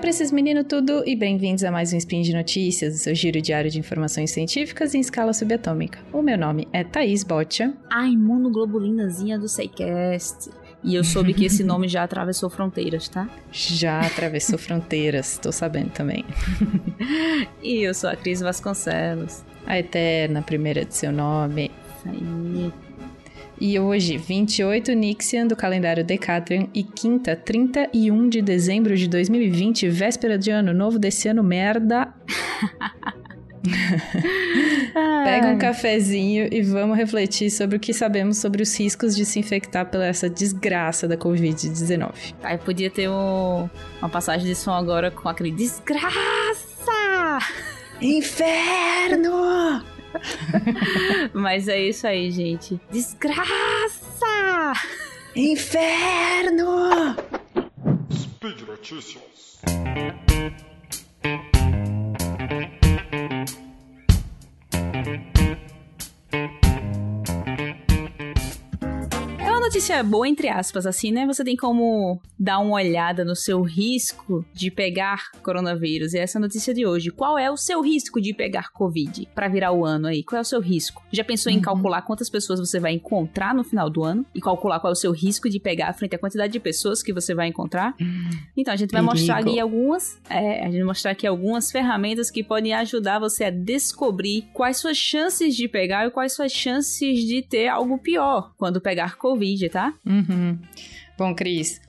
pra esses meninos tudo e bem-vindos a mais um Spin de Notícias, o seu giro diário de informações científicas em escala subatômica. O meu nome é Thaís Botia. A imunoglobulinazinha do Seicast. E eu soube que esse nome já atravessou fronteiras, tá? Já atravessou fronteiras, tô sabendo também. e eu sou a Cris Vasconcelos. A eterna primeira de seu nome. Isso aí. E hoje, 28 Nixian do calendário Decatrian e quinta, 31 de dezembro de 2020, véspera de ano novo desse ano merda. Pega um cafezinho e vamos refletir sobre o que sabemos sobre os riscos de se infectar pela essa desgraça da Covid-19. Aí podia ter um, uma passagem de som agora com aquele desgraça! Inferno! Mas é isso aí, gente. Desgraça! Inferno! Speed Notícias. Notícia boa, entre aspas, assim, né? Você tem como dar uma olhada no seu risco de pegar coronavírus. E essa é a notícia de hoje. Qual é o seu risco de pegar Covid para virar o ano aí? Qual é o seu risco? Já pensou em uhum. calcular quantas pessoas você vai encontrar no final do ano? E calcular qual é o seu risco de pegar frente à quantidade de pessoas que você vai encontrar? Uhum. Então, a gente vai Perigo. mostrar aqui algumas. É, a gente vai mostrar aqui algumas ferramentas que podem ajudar você a descobrir quais suas chances de pegar e quais suas chances de ter algo pior quando pegar Covid tá? Uhum. Bom, Cris,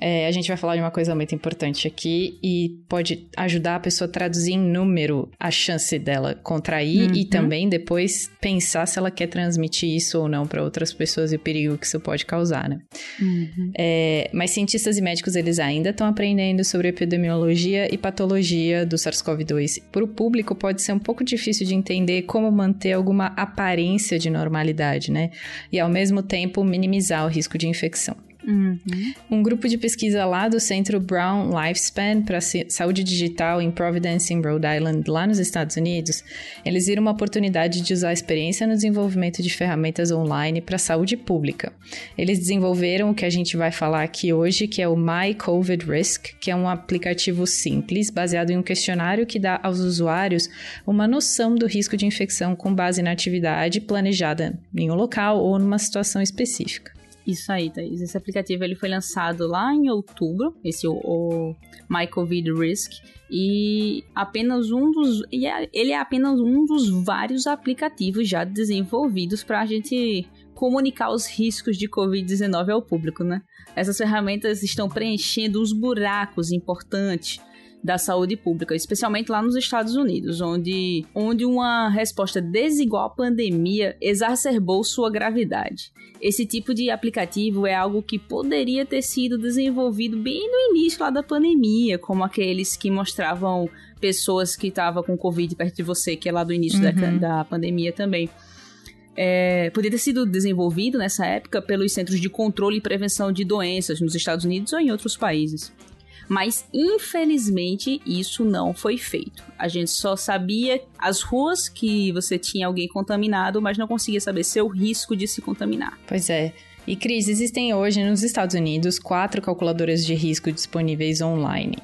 é, a gente vai falar de uma coisa muito importante aqui e pode ajudar a pessoa a traduzir em número a chance dela contrair uhum. e também depois pensar se ela quer transmitir isso ou não para outras pessoas e o perigo que isso pode causar, né? Uhum. É, mas cientistas e médicos eles ainda estão aprendendo sobre epidemiologia e patologia do SARS-CoV-2. Para o público pode ser um pouco difícil de entender como manter alguma aparência de normalidade, né? E ao mesmo tempo minimizar o risco de infecção. Uhum. Um grupo de pesquisa lá do Centro Brown Lifespan para Saúde Digital em Providence, em Rhode Island, lá nos Estados Unidos, eles viram uma oportunidade de usar a experiência no desenvolvimento de ferramentas online para saúde pública. Eles desenvolveram o que a gente vai falar aqui hoje, que é o My COVID Risk, que é um aplicativo simples baseado em um questionário que dá aos usuários uma noção do risco de infecção com base na atividade planejada em um local ou numa situação específica. Isso aí, Thaís. Esse aplicativo ele foi lançado lá em outubro, esse o, o My Covid Risk, e apenas um dos é, ele é apenas um dos vários aplicativos já desenvolvidos para a gente comunicar os riscos de Covid-19 ao público, né? Essas ferramentas estão preenchendo os buracos importantes da saúde pública, especialmente lá nos Estados Unidos, onde, onde uma resposta desigual à pandemia exacerbou sua gravidade. Esse tipo de aplicativo é algo que poderia ter sido desenvolvido bem no início lá da pandemia, como aqueles que mostravam pessoas que estavam com Covid perto de você, que é lá do início uhum. da, da pandemia também. É, poderia ter sido desenvolvido nessa época pelos Centros de Controle e Prevenção de Doenças nos Estados Unidos ou em outros países. Mas infelizmente isso não foi feito. A gente só sabia as ruas que você tinha alguém contaminado, mas não conseguia saber seu risco de se contaminar. Pois é. E Cris, existem hoje nos Estados Unidos quatro calculadoras de risco disponíveis online.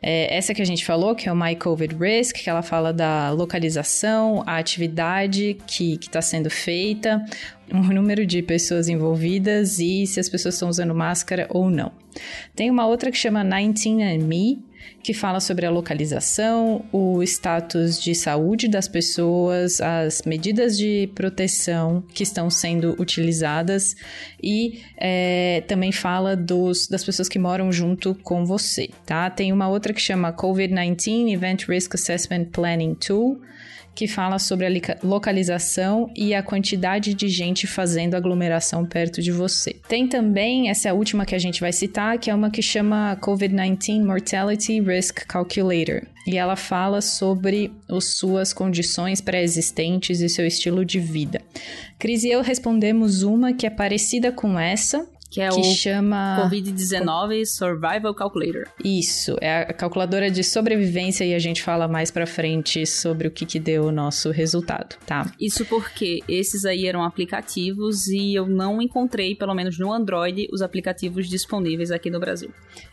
É, essa que a gente falou, que é o My COVID Risk, que ela fala da localização, a atividade que está sendo feita, o número de pessoas envolvidas e se as pessoas estão usando máscara ou não. Tem uma outra que chama 19andMe, que fala sobre a localização, o status de saúde das pessoas, as medidas de proteção que estão sendo utilizadas e é, também fala dos, das pessoas que moram junto com você, tá? Tem uma outra que chama COVID-19 Event Risk Assessment Planning Tool, que fala sobre a localização e a quantidade de gente fazendo aglomeração perto de você. Tem também, essa é a última que a gente vai citar, que é uma que chama COVID-19 Mortality Risk Calculator. E ela fala sobre as suas condições pré-existentes e seu estilo de vida. Cris e eu respondemos uma que é parecida com essa, Que é que o chama COVID-19 Survival Calculator. Isso, é a calculadora de sobrevivência e a gente fala mais pra frente sobre o que, que deu o nosso resultado, tá? Isso porque esses aí eram aplicativos e eu não encontrei, pelo menos no Android, os aplicativos disponíveis aqui no Brasil.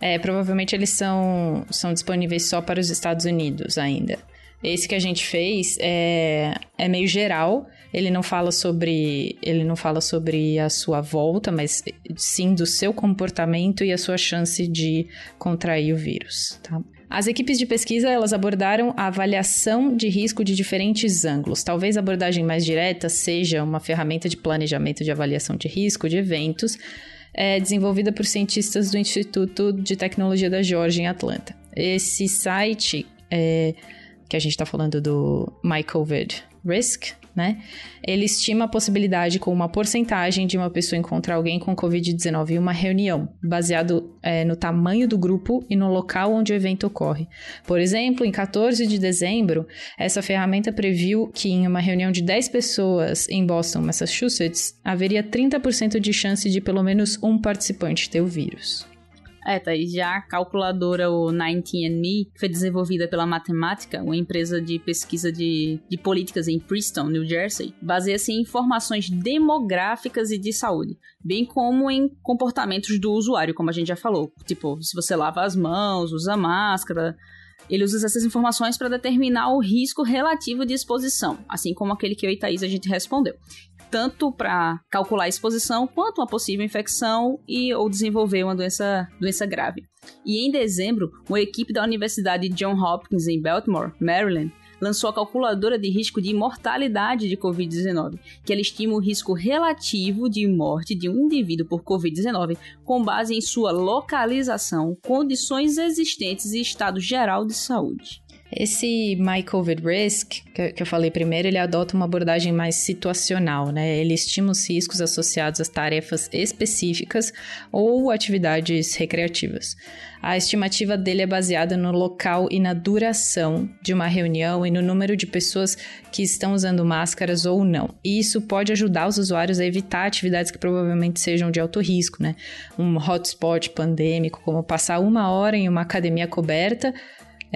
É, provavelmente eles são, são disponíveis só para os Estados Unidos ainda. Esse que a gente fez é, é meio geral. Ele não fala sobre ele não fala sobre a sua volta, mas sim do seu comportamento e a sua chance de contrair o vírus, tá? As equipes de pesquisa elas abordaram a avaliação de risco de diferentes ângulos. Talvez a abordagem mais direta seja uma ferramenta de planejamento de avaliação de risco de eventos é, desenvolvida por cientistas do Instituto de Tecnologia da Georgia em Atlanta. Esse site é, que a gente está falando do MyCovid Risk, né? Ele estima a possibilidade com uma porcentagem de uma pessoa encontrar alguém com Covid-19 em uma reunião, baseado é, no tamanho do grupo e no local onde o evento ocorre. Por exemplo, em 14 de dezembro, essa ferramenta previu que em uma reunião de 10 pessoas em Boston, Massachusetts, haveria 30% de chance de pelo menos um participante ter o vírus. É, tá aí já a calculadora, o 19andMe, que foi desenvolvida pela Matemática, uma empresa de pesquisa de, de políticas em Princeton, New Jersey, baseia-se em informações demográficas e de saúde, bem como em comportamentos do usuário, como a gente já falou. Tipo, se você lava as mãos, usa máscara, ele usa essas informações para determinar o risco relativo de exposição, assim como aquele que eu e Thaís a gente respondeu tanto para calcular a exposição quanto uma possível infecção e ou desenvolver uma doença, doença grave. E em dezembro, uma equipe da Universidade John Hopkins em Baltimore, Maryland, lançou a calculadora de risco de mortalidade de Covid-19, que ela estima o risco relativo de morte de um indivíduo por Covid-19 com base em sua localização, condições existentes e estado geral de saúde. Esse COVID Risk, que eu falei primeiro, ele adota uma abordagem mais situacional, né? Ele estima os riscos associados às tarefas específicas ou atividades recreativas. A estimativa dele é baseada no local e na duração de uma reunião e no número de pessoas que estão usando máscaras ou não. E isso pode ajudar os usuários a evitar atividades que provavelmente sejam de alto risco, né? Um hotspot pandêmico, como passar uma hora em uma academia coberta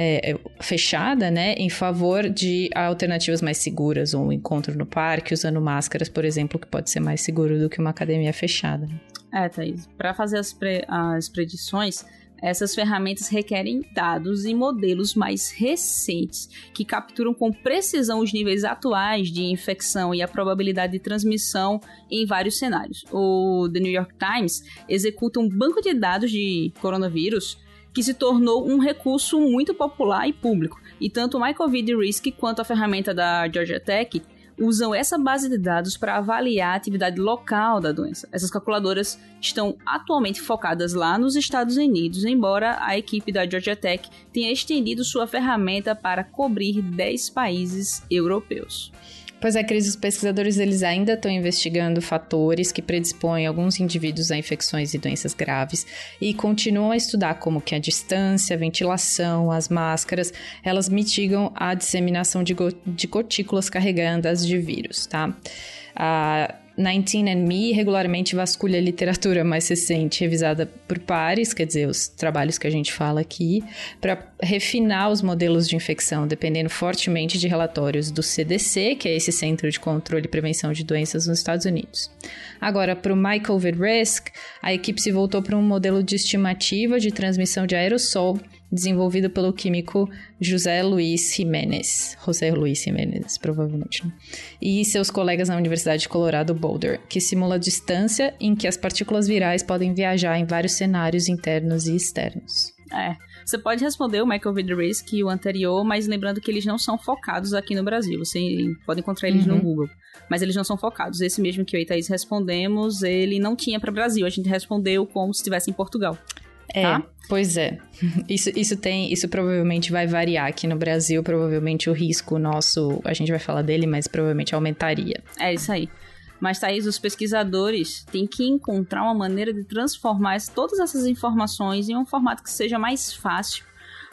é, é, fechada, né, em favor de alternativas mais seguras, um encontro no parque usando máscaras, por exemplo, que pode ser mais seguro do que uma academia fechada. É, Thaís, para fazer as, pre as predições, essas ferramentas requerem dados e modelos mais recentes, que capturam com precisão os níveis atuais de infecção e a probabilidade de transmissão em vários cenários. O The New York Times executa um banco de dados de coronavírus que se tornou um recurso muito popular e público. E tanto o MyCovid Risk quanto a ferramenta da Georgia Tech usam essa base de dados para avaliar a atividade local da doença. Essas calculadoras estão atualmente focadas lá nos Estados Unidos, embora a equipe da Georgia Tech tenha estendido sua ferramenta para cobrir 10 países europeus. Pois é, Cris, os pesquisadores eles ainda estão investigando fatores que predispõem alguns indivíduos a infecções e doenças graves e continuam a estudar como que a distância, a ventilação, as máscaras, elas mitigam a disseminação de, de gotículas carregandas de vírus, tá? A 19andMe regularmente vasculha literatura mais recente, revisada por pares, quer dizer, os trabalhos que a gente fala aqui, para refinar os modelos de infecção, dependendo fortemente de relatórios do CDC, que é esse Centro de Controle e Prevenção de Doenças nos Estados Unidos. Agora, para o MyCovid Risk, a equipe se voltou para um modelo de estimativa de transmissão de aerossol desenvolvido pelo químico José Luiz Jiménez. José Luiz Jiménez, provavelmente. Né? E seus colegas na Universidade de Colorado Boulder, que simula a distância em que as partículas virais podem viajar em vários cenários internos e externos. É. Você pode responder o Michael Risk e o anterior, mas lembrando que eles não são focados aqui no Brasil. Você pode encontrar eles uhum. no Google. Mas eles não são focados. Esse mesmo que eu e Thaís respondemos, ele não tinha para Brasil. A gente respondeu como se estivesse em Portugal. É, tá? pois é. Isso, isso tem, isso provavelmente vai variar aqui no Brasil. Provavelmente o risco nosso, a gente vai falar dele, mas provavelmente aumentaria. É isso aí. Mas, Thaís, os pesquisadores têm que encontrar uma maneira de transformar todas essas informações em um formato que seja mais fácil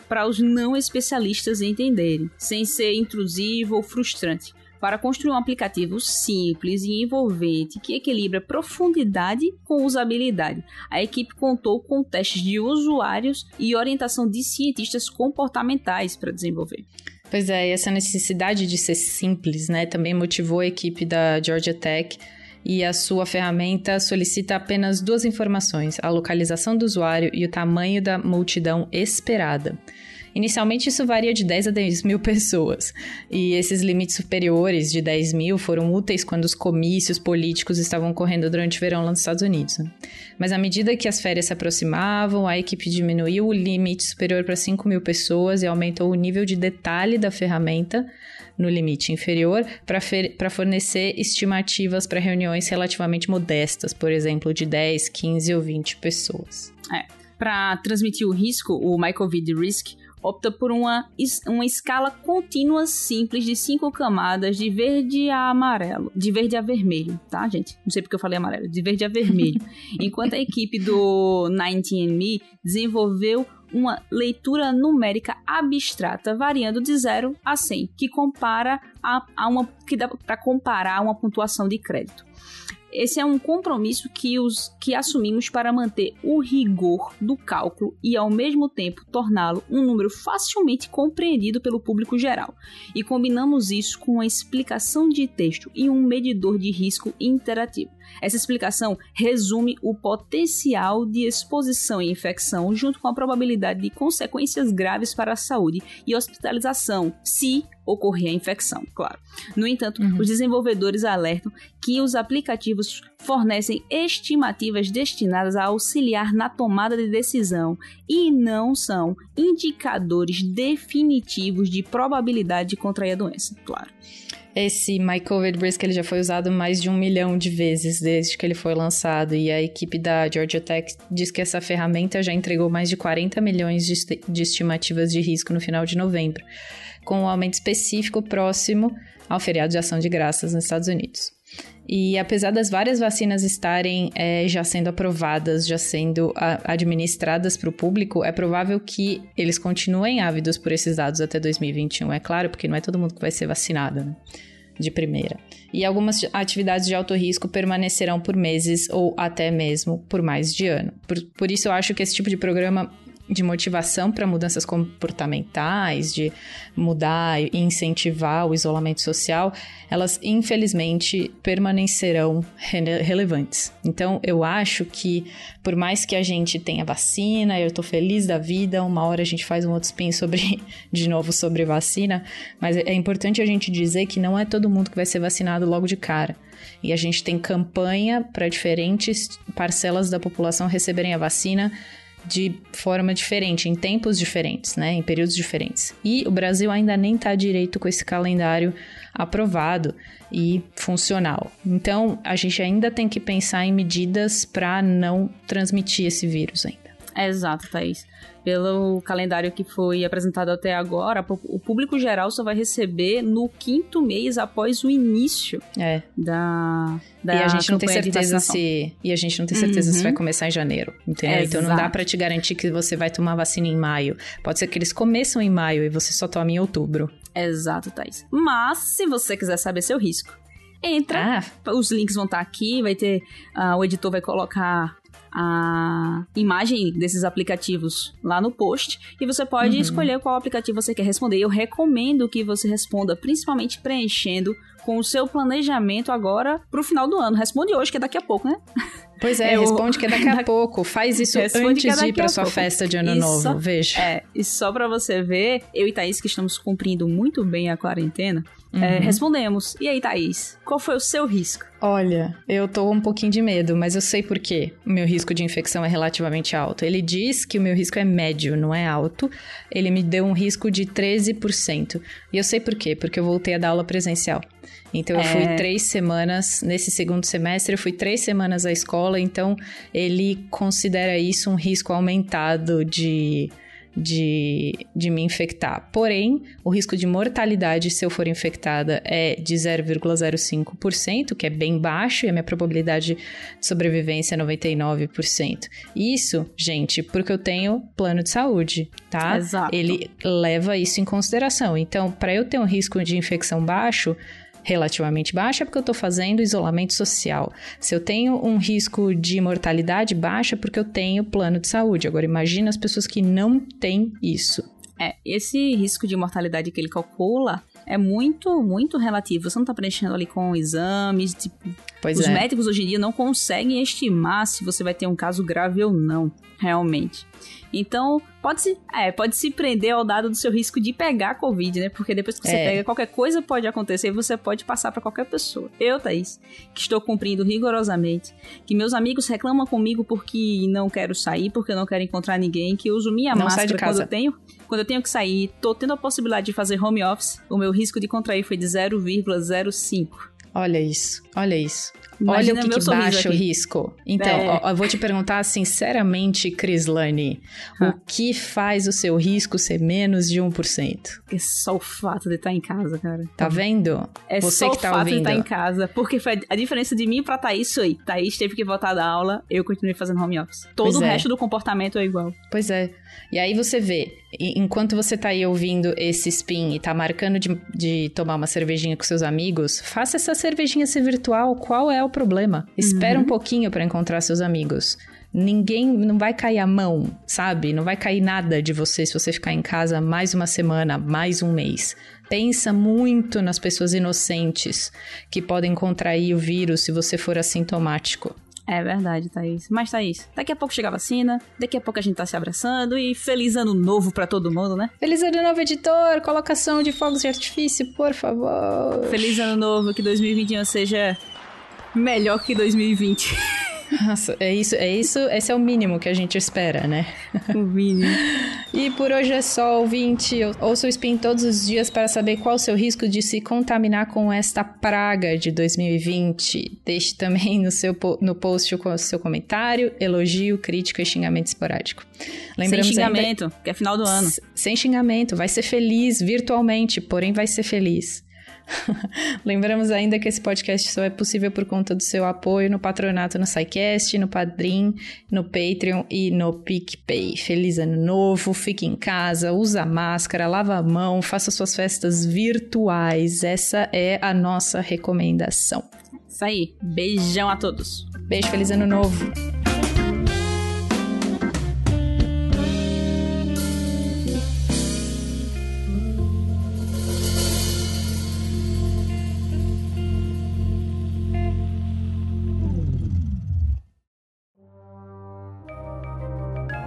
para os não especialistas entenderem, sem ser intrusivo ou frustrante. Para construir um aplicativo simples e envolvente que equilibra profundidade com usabilidade, a equipe contou com testes de usuários e orientação de cientistas comportamentais para desenvolver. Pois é, essa necessidade de ser simples, né, também motivou a equipe da Georgia Tech e a sua ferramenta solicita apenas duas informações: a localização do usuário e o tamanho da multidão esperada. Inicialmente, isso varia de 10 a 10 mil pessoas, e esses limites superiores de 10 mil foram úteis quando os comícios políticos estavam ocorrendo durante o verão lá nos Estados Unidos. Mas à medida que as férias se aproximavam, a equipe diminuiu o limite superior para 5 mil pessoas e aumentou o nível de detalhe da ferramenta no limite inferior para fornecer estimativas para reuniões relativamente modestas, por exemplo, de 10, 15 ou 20 pessoas. É. Para transmitir o risco, o Michael Risk opta por uma, uma escala contínua simples de cinco camadas de verde a amarelo, de verde a vermelho, tá, gente? Não sei porque eu falei amarelo, de verde a vermelho. Enquanto a equipe do 19andMe desenvolveu uma leitura numérica abstrata variando de 0 a 100, que compara a, a uma que dá para comparar uma pontuação de crédito. Esse é um compromisso que, os, que assumimos para manter o rigor do cálculo e, ao mesmo tempo, torná-lo um número facilmente compreendido pelo público geral. E combinamos isso com uma explicação de texto e um medidor de risco interativo. Essa explicação resume o potencial de exposição e infecção, junto com a probabilidade de consequências graves para a saúde e hospitalização, se ocorrer a infecção, claro. No entanto, uhum. os desenvolvedores alertam que os aplicativos fornecem estimativas destinadas a auxiliar na tomada de decisão e não são indicadores definitivos de probabilidade de contrair a doença, claro. Esse My COVID Risk ele já foi usado mais de um milhão de vezes desde que ele foi lançado e a equipe da Georgia Tech diz que essa ferramenta já entregou mais de 40 milhões de, de estimativas de risco no final de novembro, com um aumento específico próximo ao feriado de ação de graças nos Estados Unidos. E apesar das várias vacinas estarem é, já sendo aprovadas, já sendo a, administradas para o público, é provável que eles continuem ávidos por esses dados até 2021. É claro, porque não é todo mundo que vai ser vacinado, né? De primeira. E algumas atividades de alto risco permanecerão por meses ou até mesmo por mais de ano. Por, por isso, eu acho que esse tipo de programa de motivação para mudanças comportamentais, de mudar e incentivar o isolamento social, elas infelizmente permanecerão rele relevantes. Então, eu acho que por mais que a gente tenha vacina, eu estou feliz da vida, uma hora a gente faz um outro spin sobre de novo sobre vacina, mas é importante a gente dizer que não é todo mundo que vai ser vacinado logo de cara. E a gente tem campanha para diferentes parcelas da população receberem a vacina de forma diferente, em tempos diferentes, né? Em períodos diferentes. E o Brasil ainda nem está direito com esse calendário aprovado e funcional. Então, a gente ainda tem que pensar em medidas para não transmitir esse vírus ainda. Exato, Thaís pelo calendário que foi apresentado até agora, o público geral só vai receber no quinto mês após o início é. da, da e a gente não tem certeza se e a gente não tem certeza uhum. se vai começar em janeiro, entendeu? Então não dá para te garantir que você vai tomar vacina em maio. Pode ser que eles começam em maio e você só tome em outubro. Exato, Thais. Mas se você quiser saber seu risco, entra. Ah. Os links vão estar aqui, vai ter. Uh, o editor vai colocar a imagem desses aplicativos lá no post e você pode uhum. escolher qual aplicativo você quer responder. Eu recomendo que você responda, principalmente preenchendo com o seu planejamento agora pro final do ano. Responde hoje, que é daqui a pouco, né? Pois é, Eu... responde que é daqui a pouco. Faz isso responde antes é de ir pra sua pouco. festa de ano e novo, só... veja. É, e só pra você ver, eu e Thaís, que estamos cumprindo muito bem a quarentena, uhum. É, respondemos. E aí, Thaís, qual foi o seu risco? Olha, eu tô um pouquinho de medo, mas eu sei por quê. O meu risco de infecção é relativamente alto. Ele diz que o meu risco é médio, não é alto. Ele me deu um risco de 13%. E eu sei por quê, porque eu voltei a dar aula presencial. Então, eu é... fui três semanas, nesse segundo semestre, eu fui três semanas à escola, então ele considera isso um risco aumentado de de, de me infectar. Porém, o risco de mortalidade se eu for infectada é de 0,05%, que é bem baixo, e a minha probabilidade de sobrevivência é 99%. Isso, gente, porque eu tenho plano de saúde, tá? Exato. Ele leva isso em consideração. Então, para eu ter um risco de infecção baixo, relativamente baixa, é porque eu estou fazendo isolamento social. Se eu tenho um risco de mortalidade baixa, é porque eu tenho plano de saúde. Agora, imagina as pessoas que não têm isso. É, esse risco de mortalidade que ele calcula é muito, muito relativo. Você não está preenchendo ali com exames. Tipo, pois os é. médicos hoje em dia não conseguem estimar se você vai ter um caso grave ou não, realmente. Então, pode se, é, pode se prender ao dado do seu risco de pegar a Covid, né? Porque depois que você É. pega, qualquer coisa pode acontecer e você pode passar para qualquer pessoa. Eu, Thaís, que estou cumprindo rigorosamente, que meus amigos reclamam comigo porque não quero sair, porque eu não quero encontrar ninguém, que eu uso minha Não máscara quando eu tenho. Quando eu tenho que sair, tô tendo a possibilidade de fazer home office, o meu risco de contrair foi de 0,05. Olha isso, olha isso. Imagina olha o que, que baixa o aqui. risco. Então, É. ó, eu vou te perguntar sinceramente, Crislane, Ah. o que faz o seu risco ser menos de 1%? É só o fato de estar em casa, cara. Tá vendo? É Você só que o tá fato de ouvindo. estar em casa. Porque foi a diferença de mim pra Thaís aí. Thaís teve que voltar da aula, eu continuei fazendo home office. Todo Pois o é. resto do comportamento é igual. Pois é. E aí você vê, enquanto você tá aí ouvindo esse spin e tá marcando de, de tomar uma cervejinha com seus amigos, faça essa cervejinha ser virtual. Qual é o problema? Espera um pouquinho pra encontrar seus amigos. Ninguém não vai cair a mão, sabe? Não vai cair nada de você se você ficar em casa mais uma semana, mais um mês. Pensa muito nas pessoas inocentes que podem contrair o vírus se você for assintomático. É verdade, Thaís. Mas, Thaís, daqui a pouco chega a vacina, daqui a pouco a gente tá se abraçando e feliz ano novo pra todo mundo, né? Feliz ano novo, editor! Colocação de fogos de artifício, por favor. Feliz ano novo, que 2021 seja melhor que 2020. Nossa, é isso, é isso, esse é o mínimo que a gente espera, né? o mínimo. E por hoje é só, ouvinte. Ouça o Spin todos os dias para saber qual o seu risco de se contaminar com esta praga de 2020. Deixe também no, seu, no post o seu comentário, elogio, crítica e xingamento esporádico. Sem ainda- xingamento, que é final do ano. Sem xingamento, vai ser feliz virtualmente, porém vai ser feliz. Lembramos ainda que esse podcast só é possível por conta do seu apoio no patronato no SciCast, no Padrim, no Patreon e no PicPay. Feliz ano novo, fique em casa, usa máscara, lava a mão, faça suas festas virtuais. Essa é a nossa recomendação. Isso aí. Beijão a todos. Beijo, feliz ano novo.